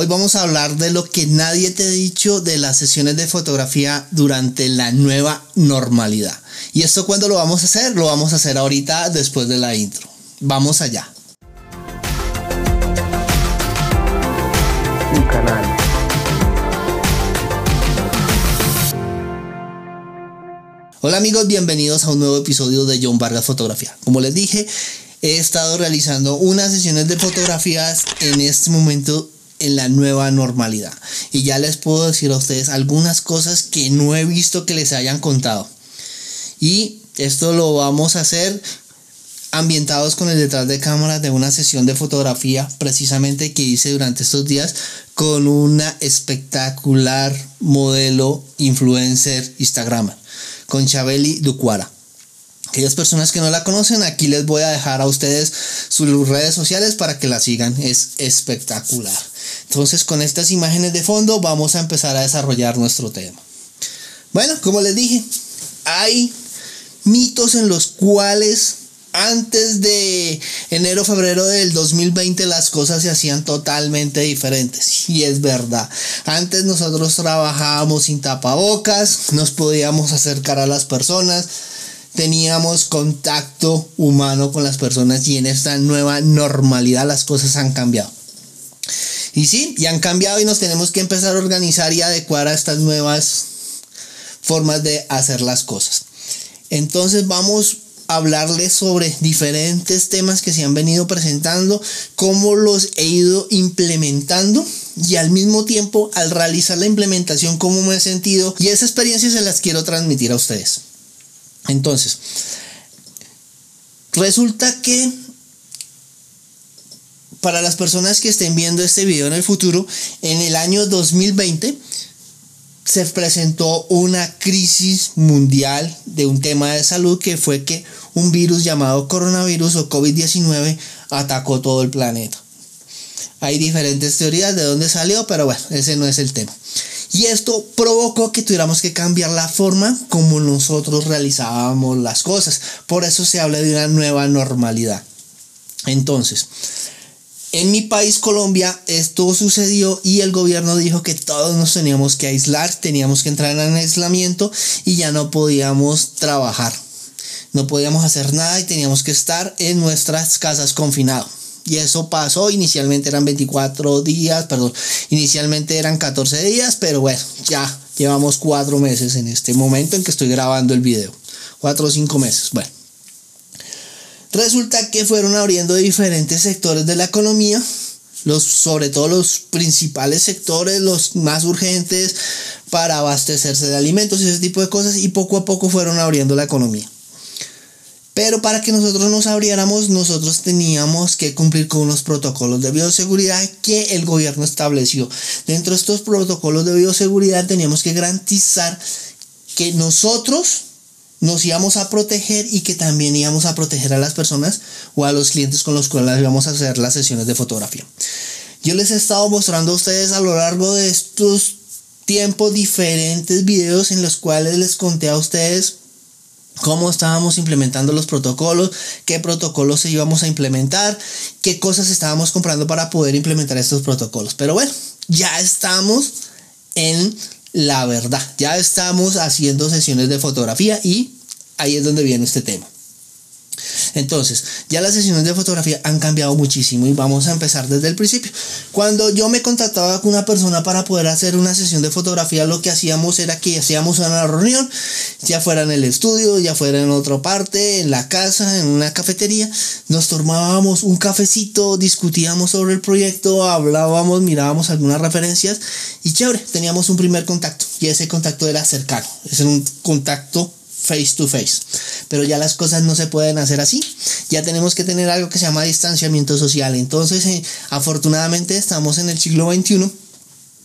Hoy vamos a hablar de lo que nadie te ha dicho de las sesiones de fotografía durante la nueva normalidad. ¿Y esto cuándo lo vamos a hacer? Lo vamos a hacer ahorita después de la intro. Vamos allá. Un canal. Hola amigos, bienvenidos a un nuevo episodio de John Vargas Fotografía. Como les dije, he estado realizando unas sesiones de fotografías en este momento en la nueva normalidad. Y ya les puedo decir a ustedes algunas cosas que no he visto que les hayan contado. Y esto lo vamos a hacer ambientados con el detrás de cámara de una sesión de fotografía precisamente que hice durante estos días con una espectacular modelo influencer Instagram con Chabeli Ducuara. Aquellas personas que no la conocen, aquí les voy a dejar a ustedes sus redes sociales para que la sigan. Es espectacular. Entonces con estas imágenes de fondo vamos a empezar a desarrollar nuestro tema. Bueno, como les dije, hay mitos en los cuales antes de enero, febrero del 2020 las cosas se hacían totalmente diferentes. Y es verdad. Antes nosotros trabajábamos sin tapabocas, nos podíamos acercar a las personas, teníamos contacto humano con las personas y en esta nueva normalidad las cosas han cambiado. Y sí, ya han cambiado y nos tenemos que empezar a organizar y adecuar a estas nuevas formas de hacer las cosas. Entonces vamos a hablarles sobre diferentes temas que se han venido presentando, cómo los he ido implementando y al mismo tiempo al realizar la implementación cómo me he sentido y esa experiencia se las quiero transmitir a ustedes. Entonces, resulta que para las personas que estén viendo este video en el futuro, en el año 2020 se presentó una crisis mundial de un tema de salud que fue que un virus llamado coronavirus o COVID-19 atacó todo el planeta. Hay diferentes teorías de dónde salió, pero bueno, ese no es el tema. Y esto provocó que tuviéramos que cambiar la forma como nosotros realizábamos las cosas. Por eso se habla de una nueva normalidad. Entonces, en mi país, Colombia, esto sucedió y el gobierno dijo que todos nos teníamos que aislar, teníamos que entrar en aislamiento y ya no podíamos trabajar. No podíamos hacer nada y teníamos que estar en nuestras casas confinados. Y eso pasó, inicialmente eran 24 días, perdón, inicialmente eran 14 días, pero bueno, ya llevamos 4 meses en este momento en que estoy grabando el video. 4 o 5 meses, bueno. Resulta que fueron abriendo diferentes sectores de la economía, los, sobre todo los principales sectores, los más urgentes para abastecerse de alimentos y ese tipo de cosas, y poco a poco fueron abriendo la economía. Pero para que nosotros nos abriéramos, nosotros teníamos que cumplir con unos protocolos de bioseguridad que el gobierno estableció. Dentro de estos protocolos de bioseguridad teníamos que garantizar que nosotros nos íbamos a proteger y que también íbamos a proteger a las personas o a los clientes con los cuales íbamos a hacer las sesiones de fotografía. Yo les he estado mostrando a ustedes a lo largo de estos tiempos diferentes videos en los cuales les conté a ustedes cómo estábamos implementando los protocolos, qué protocolos íbamos a implementar, qué cosas estábamos comprando para poder implementar estos protocolos. Pero bueno, ya estamos en la verdad. Ya estamos haciendo sesiones de fotografía y ahí es donde viene este tema. Entonces, ya las sesiones de fotografía han cambiado muchísimo y vamos a empezar desde el principio. Cuando yo me contactaba con una persona para poder hacer una sesión de fotografía, lo que hacíamos era que hacíamos una reunión, ya fuera en el estudio, ya fuera en otra parte, en la casa, en una cafetería, nos tomábamos un cafecito, discutíamos sobre el proyecto, hablábamos, mirábamos algunas referencias y chévere, teníamos un primer contacto y ese contacto era cercano, es un contacto face to face. Pero ya las cosas no se pueden hacer así. Ya tenemos que tener algo que se llama distanciamiento social. Entonces, eh, afortunadamente estamos en el siglo XXI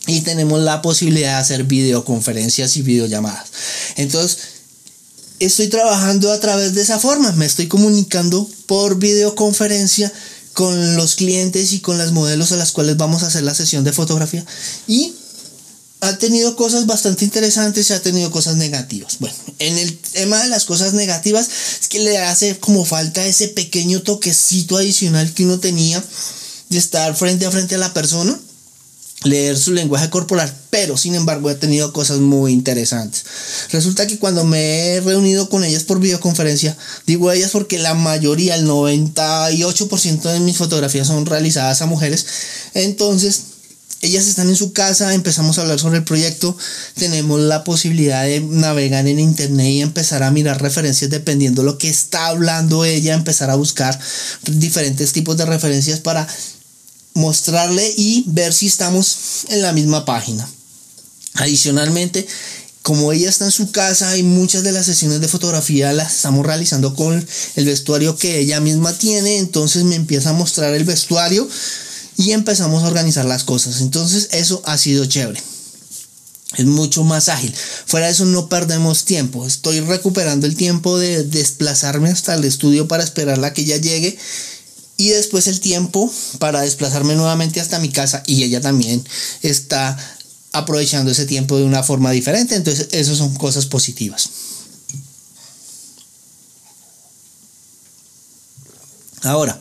y tenemos la posibilidad de hacer videoconferencias y videollamadas. Entonces, estoy trabajando a través de esa forma. Me estoy comunicando por videoconferencia con los clientes y con las modelos a las cuales vamos a hacer la sesión de fotografía. Y ha tenido cosas bastante interesantes y ha tenido cosas negativas. Bueno, en el tema de las cosas negativas es que le hace como falta ese pequeño toquecito adicional que uno tenía de estar frente a frente a la persona leer su lenguaje corporal, pero sin embargo he tenido cosas muy interesantes. Resulta que cuando me he reunido con ellas por videoconferencia, digo ellas porque la mayoría, el 98% de mis fotografías son realizadas a mujeres, entonces ellas están en su casa, empezamos a hablar sobre el proyecto, tenemos la posibilidad de navegar en internet y empezar a mirar referencias dependiendo de lo que está hablando ella, empezar a buscar diferentes tipos de referencias para mostrarle y ver si estamos en la misma página. Adicionalmente, como ella está en su casa y muchas de las sesiones de fotografía las estamos realizando con el vestuario que ella misma tiene, entonces me empieza a mostrar el vestuario y empezamos a organizar las cosas. Entonces eso ha sido chévere. Es mucho más ágil. Fuera de eso no perdemos tiempo. Estoy recuperando el tiempo de desplazarme hasta el estudio para esperarla a que ella llegue y después el tiempo para desplazarme nuevamente hasta mi casa y ella también está aprovechando ese tiempo de una forma diferente. Entonces, esas son cosas positivas. Ahora,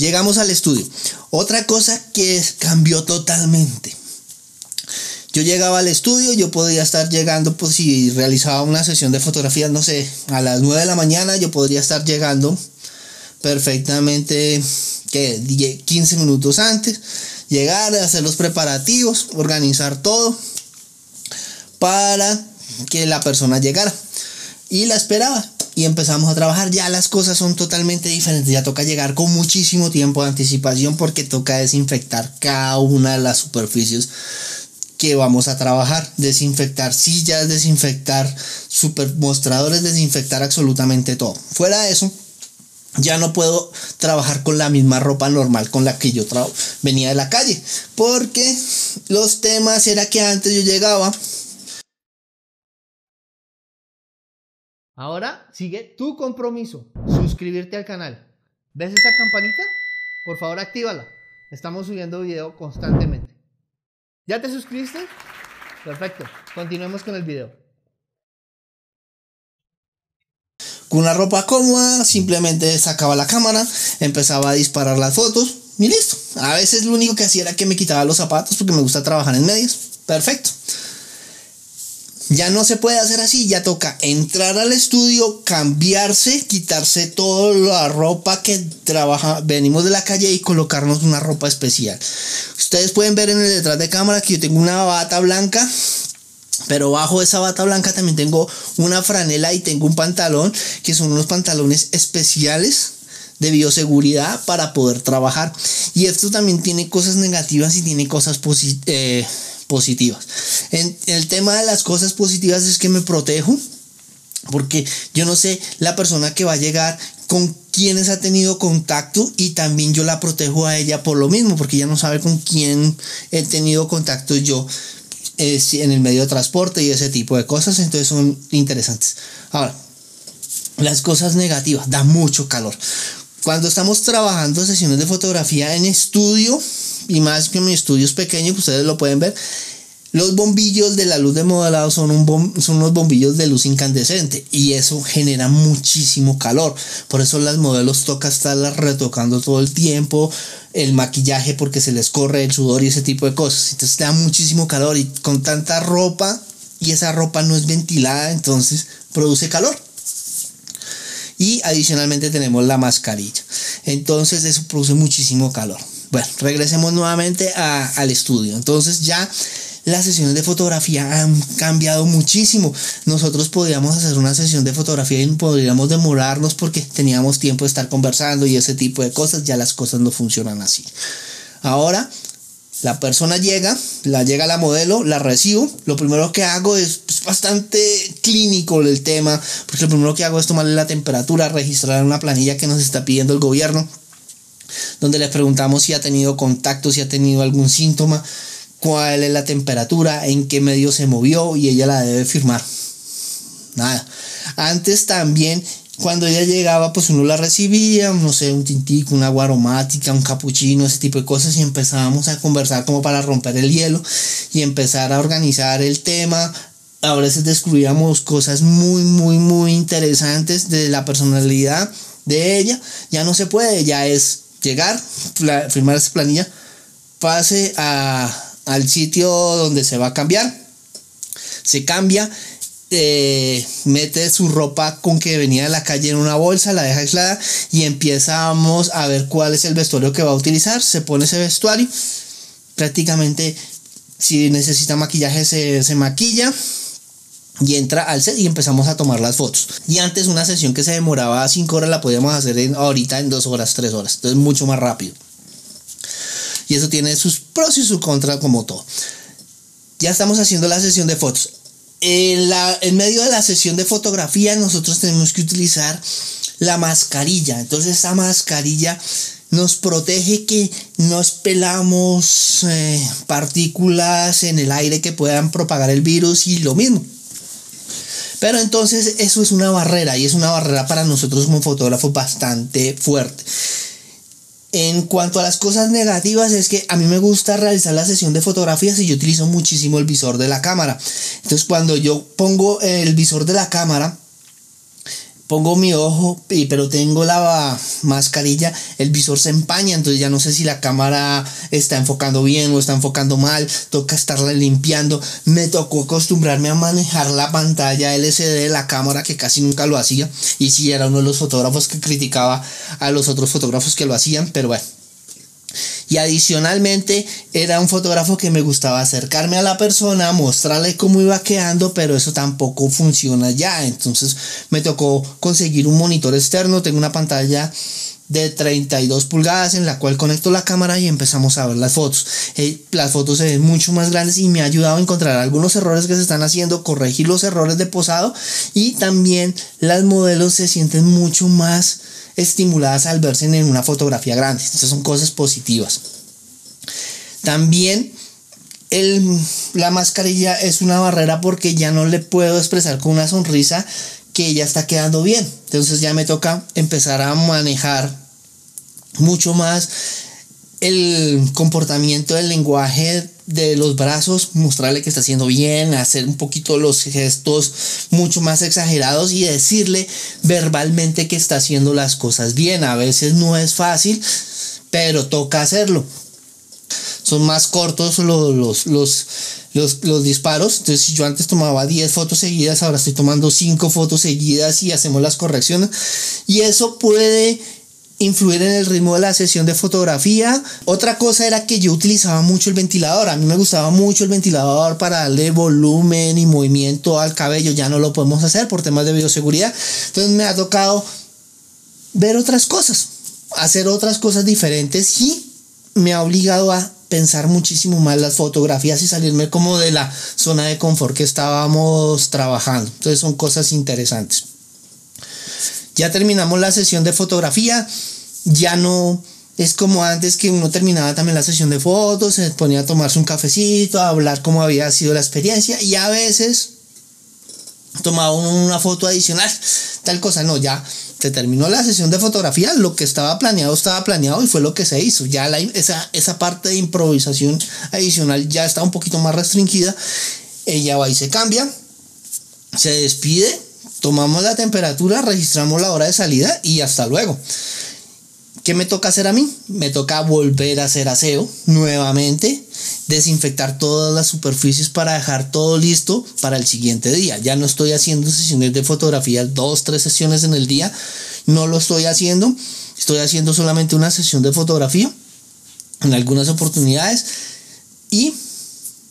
llegamos al estudio. Otra cosa que cambió totalmente. Yo llegaba al estudio, yo podía estar llegando, pues si realizaba una sesión de fotografía, no sé, a las 9 de la mañana, yo podría estar llegando perfectamente que 15 minutos antes, llegar, hacer los preparativos, organizar todo para que la persona llegara. Y la esperaba y empezamos a trabajar. Ya las cosas son totalmente diferentes. Ya toca llegar con muchísimo tiempo de anticipación porque toca desinfectar cada una de las superficies que vamos a trabajar. Desinfectar sillas, desinfectar super mostradores, desinfectar absolutamente todo. Fuera de eso, ya no puedo trabajar con la misma ropa normal con la que yo venía de la calle. Porque los temas era que antes yo llegaba. Ahora sigue tu compromiso. Suscribirte al canal. ¿Ves esa campanita? Por favor, actívala. Estamos subiendo video constantemente. ¿Ya te suscribiste? Perfecto. Continuemos con el video. con una ropa cómoda, simplemente sacaba la cámara, empezaba a disparar las fotos y listo. A veces lo único que hacía era que me quitaba los zapatos porque me gusta trabajar en medias. Perfecto. Ya no se puede hacer así, ya toca entrar al estudio, cambiarse, quitarse toda la ropa que trabaja, venimos de la calle y colocarnos una ropa especial. Ustedes pueden ver en el detrás de cámara que yo tengo una bata blanca pero bajo esa bata blanca también tengo una franela y tengo un pantalón, que son unos pantalones especiales de bioseguridad para poder trabajar. Y esto también tiene cosas negativas y tiene cosas eh, positivas. En el tema de las cosas positivas es que me protejo. Porque yo no sé la persona que va a llegar con quienes ha tenido contacto y también yo la protejo a ella por lo mismo, porque ella no sabe con quién he tenido contacto yo en el medio de transporte y ese tipo de cosas, entonces son interesantes. Ahora, las cosas negativas, da mucho calor. Cuando estamos trabajando sesiones de fotografía en estudio, y más que mi estudio es pequeño, ustedes lo pueden ver, los bombillos de la luz de modelado son, un son unos bombillos de luz incandescente y eso genera muchísimo calor. Por eso las modelos toca estarlas retocando todo el tiempo, el maquillaje porque se les corre el sudor y ese tipo de cosas. Entonces da muchísimo calor y con tanta ropa y esa ropa no es ventilada, entonces produce calor. Y adicionalmente tenemos la mascarilla. Entonces eso produce muchísimo calor. Bueno, regresemos nuevamente al estudio. Entonces ya las sesiones de fotografía han cambiado muchísimo. Nosotros podíamos hacer una sesión de fotografía y podríamos demorarnos porque teníamos tiempo de estar conversando y ese tipo de cosas. Ya las cosas no funcionan así. Ahora la persona llega, la llega la modelo, la recibo. Lo primero que hago es, bastante clínico el tema, porque lo primero que hago es tomarle la temperatura, registrar una planilla que nos está pidiendo el gobierno, donde le preguntamos si ha tenido contacto, si ha tenido algún síntoma, cuál es la temperatura, en qué medio se movió y ella la debe firmar. Nada. Antes también, cuando ella llegaba, pues uno la recibía, no sé, un tintico, una agua aromática, un capuchino, ese tipo de cosas y empezábamos a conversar como para romper el hielo y empezar a organizar el tema. A veces descubríamos cosas muy, muy, muy interesantes de la personalidad de ella. Ya no se puede, ya es llegar, firmar esa planilla, pase a al sitio donde se va a cambiar. Se cambia, eh, mete su ropa con que venía de la calle en una bolsa, la deja aislada y empezamos a ver cuál es el vestuario que va a utilizar. Se pone ese vestuario. Prácticamente, si necesita maquillaje, se, se maquilla y entra al set y empezamos a tomar las fotos. Y antes una sesión que se demoraba 5 horas la podíamos hacer en, ahorita en 2 horas, 3 horas. Entonces mucho más rápido. Y eso tiene sus pros y sus contras como todo. Ya estamos haciendo la sesión de fotos. En, medio de la sesión de fotografía nosotros tenemos que utilizar la mascarilla. Entonces esa mascarilla nos protege que no pelamos eh, partículas en el aire que puedan propagar el virus y lo mismo. Pero entonces eso es una barrera y es una barrera para nosotros como fotógrafos bastante fuerte. En cuanto a las cosas negativas es que a mí me gusta realizar la sesión de fotografías y yo utilizo muchísimo el visor de la cámara. Entonces cuando yo pongo el visor de la cámara, pongo mi ojo, pero tengo la mascarilla, el visor se empaña, entonces ya no sé si la cámara está enfocando bien o está enfocando mal, toca estarla limpiando. Me tocó acostumbrarme a manejar la pantalla LCD de la cámara, que casi nunca lo hacía, y si era uno de los fotógrafos que criticaba a los otros fotógrafos que lo hacían, pero bueno, y adicionalmente era un fotógrafo que me gustaba acercarme a la persona, mostrarle cómo iba quedando, pero eso tampoco funciona ya. Entonces me tocó conseguir un monitor externo, tengo una pantalla de 32 pulgadas en la cual conecto la cámara y empezamos a ver las fotos. Eh, las fotos se ven mucho más grandes y me ha ayudado a encontrar algunos errores que se están haciendo, corregir los errores de posado y también las modelos se sienten mucho más estimuladas al verse en una fotografía grande. Estas son cosas positivas. También la mascarilla es una barrera porque ya no le puedo expresar con una sonrisa que ya está quedando bien. Entonces ya me toca empezar a manejar mucho más el comportamiento del lenguaje de los brazos, mostrarle que está haciendo bien, hacer un poquito los gestos mucho más exagerados y decirle verbalmente que está haciendo las cosas bien. A veces no es fácil, pero toca hacerlo. Son más cortos los, los, los, los, los disparos. Entonces, si yo antes tomaba 10 fotos seguidas, ahora estoy tomando 5 fotos seguidas y hacemos las correcciones. Y eso puede influir en el ritmo de la sesión de fotografía. Otra cosa era que yo utilizaba mucho el ventilador. A mí me gustaba mucho el ventilador para darle volumen y movimiento al cabello. Ya no lo podemos hacer por temas de bioseguridad. Entonces me ha tocado ver otras cosas, hacer otras cosas diferentes y me ha obligado a pensar muchísimo más las fotografías y salirme como de la zona de confort que estábamos trabajando. Entonces son cosas interesantes. Ya terminamos la sesión de fotografía, ya no es como antes que uno terminaba también la sesión de fotos, se ponía a tomarse un cafecito, a hablar cómo había sido la experiencia y a veces tomaba una foto adicional, tal cosa, no, ya se terminó la sesión de fotografía, lo que estaba planeado estaba planeado y fue lo que se hizo. Ya esa, esa parte de improvisación adicional ya está un poquito más restringida. Ella va y se cambia, se despide tomamos la temperatura, registramos la hora de salida y hasta luego. ¿Qué me toca hacer a mí? Me toca volver a hacer aseo nuevamente, desinfectar todas las superficies para dejar todo listo para el siguiente día. Ya no estoy haciendo sesiones de fotografía, dos, tres sesiones en el día. No lo estoy haciendo. Estoy haciendo solamente una sesión de fotografía en algunas oportunidades. Y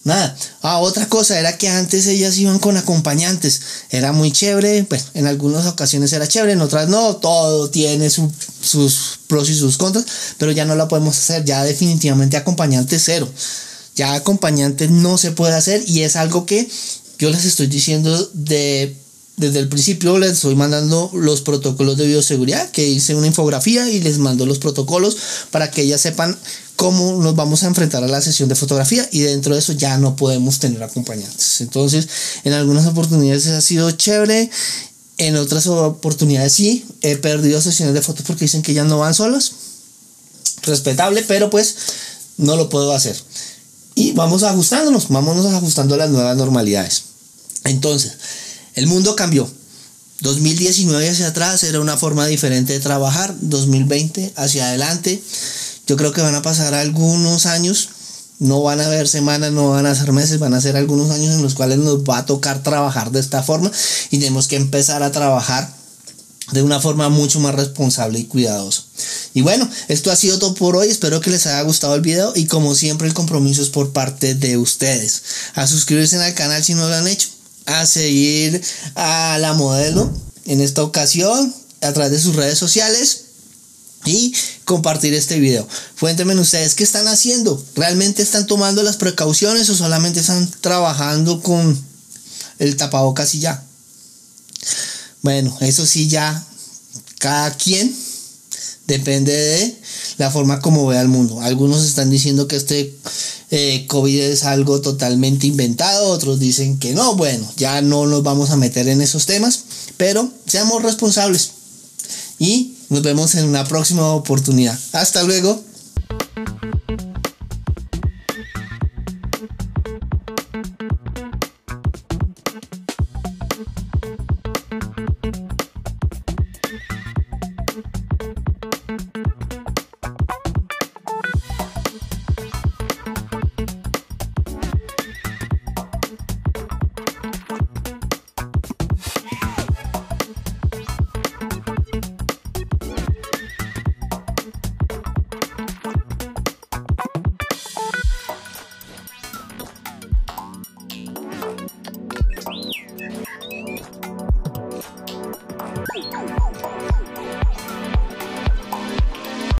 Nada. Ah, otra cosa era que antes ellas iban con acompañantes. Era muy chévere. Pues en algunas ocasiones era chévere, en otras no. Todo tiene sus pros y sus contras. Pero ya no la podemos hacer. Ya definitivamente acompañante cero. Ya acompañante no se puede hacer. Y es algo que yo les estoy diciendo de desde el principio les estoy mandando los protocolos de bioseguridad, que hice una infografía y les mando los protocolos para que ellas sepan cómo nos vamos a enfrentar a la sesión de fotografía y dentro de eso ya no podemos tener acompañantes. Entonces, en algunas oportunidades ha sido chévere, en otras oportunidades sí, he perdido sesiones de fotos porque dicen que ya no van solas. Respetable, pero pues no lo puedo hacer. Y vamos ajustándonos, vámonos ajustando a las nuevas normalidades. Entonces, el mundo cambió. 2019 hacia atrás era una forma diferente de trabajar. 2020 hacia adelante. Yo creo que van a pasar algunos años No van a haber semanas, no van a ser meses, van a ser algunos años en los cuales nos va a tocar trabajar de esta forma y tenemos que empezar a trabajar de una forma mucho más responsable y cuidadosa. Y bueno, esto ha sido todo por hoy. Espero que les haya gustado el video y como siempre el compromiso es por parte de ustedes. A suscribirse al canal si no lo han hecho. A seguir a la modelo en esta ocasión a través de sus redes sociales y compartir este video. Cuéntenme ustedes qué están haciendo. ¿Realmente están tomando las precauciones o solamente están trabajando con el tapabocas y ya? Bueno, eso sí ya cada quien depende de la forma como vea el mundo. Algunos están diciendo que este eh, COVID es algo totalmente inventado, otros dicen que no. Bueno, ya no nos vamos a meter en esos temas, pero seamos responsables y nos vemos en una próxima oportunidad. Hasta luego.